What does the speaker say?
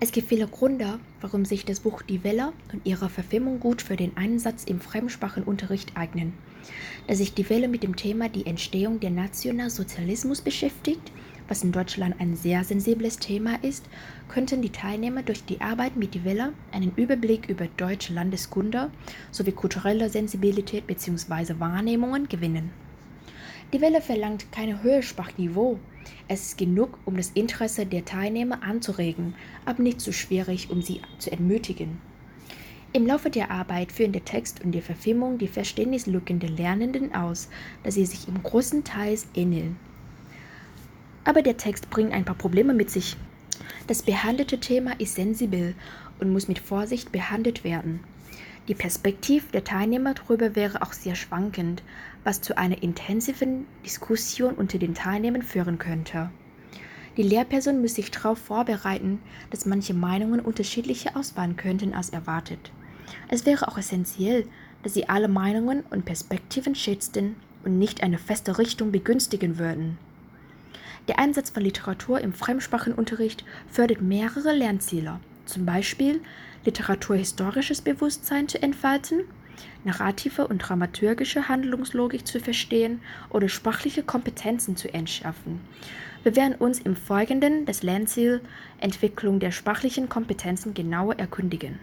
Es gibt viele Gründe, warum sich das Buch Die Welle und ihre Verfilmung gut für den Einsatz im Fremdsprachenunterricht eignen. Da sich Die Welle mit dem Thema die Entstehung der Nationalsozialismus beschäftigt, was in Deutschland ein sehr sensibles Thema ist, könnten die Teilnehmer durch die Arbeit mit Die Welle einen Überblick über deutsche Landeskunde sowie kulturelle Sensibilität bzw. Wahrnehmungen gewinnen. Die Welle verlangt kein Hörsprachniveau. Es ist genug, um das Interesse der Teilnehmer anzuregen, aber nicht zu schwierig, um sie zu entmutigen. Im Laufe der Arbeit führen der Text und die Verfilmung die Verständnislücken der Lernenden aus, da sie sich im großen Teil ähneln. Aber der Text bringt ein paar Probleme mit sich. Das behandelte Thema ist sensibel und muss mit Vorsicht behandelt werden. Die Perspektive der Teilnehmer darüber wäre auch sehr schwankend, was zu einer intensiven Diskussion unter den Teilnehmern führen könnte. Die Lehrperson muss sich darauf vorbereiten, dass manche Meinungen unterschiedlicher ausfallen könnten als erwartet. Es wäre auch essentiell, dass sie alle Meinungen und Perspektiven schätzten und nicht eine feste Richtung begünstigen würden. Der Einsatz von Literatur im Fremdsprachenunterricht fördert mehrere Lernziele, zum Beispiel literaturhistorisches Bewusstsein zu entfalten, narrative und dramaturgische Handlungslogik zu verstehen oder sprachliche Kompetenzen zu entschärfen. Wir werden uns im Folgenden das Lernziel Entwicklung der sprachlichen Kompetenzen genauer erkundigen.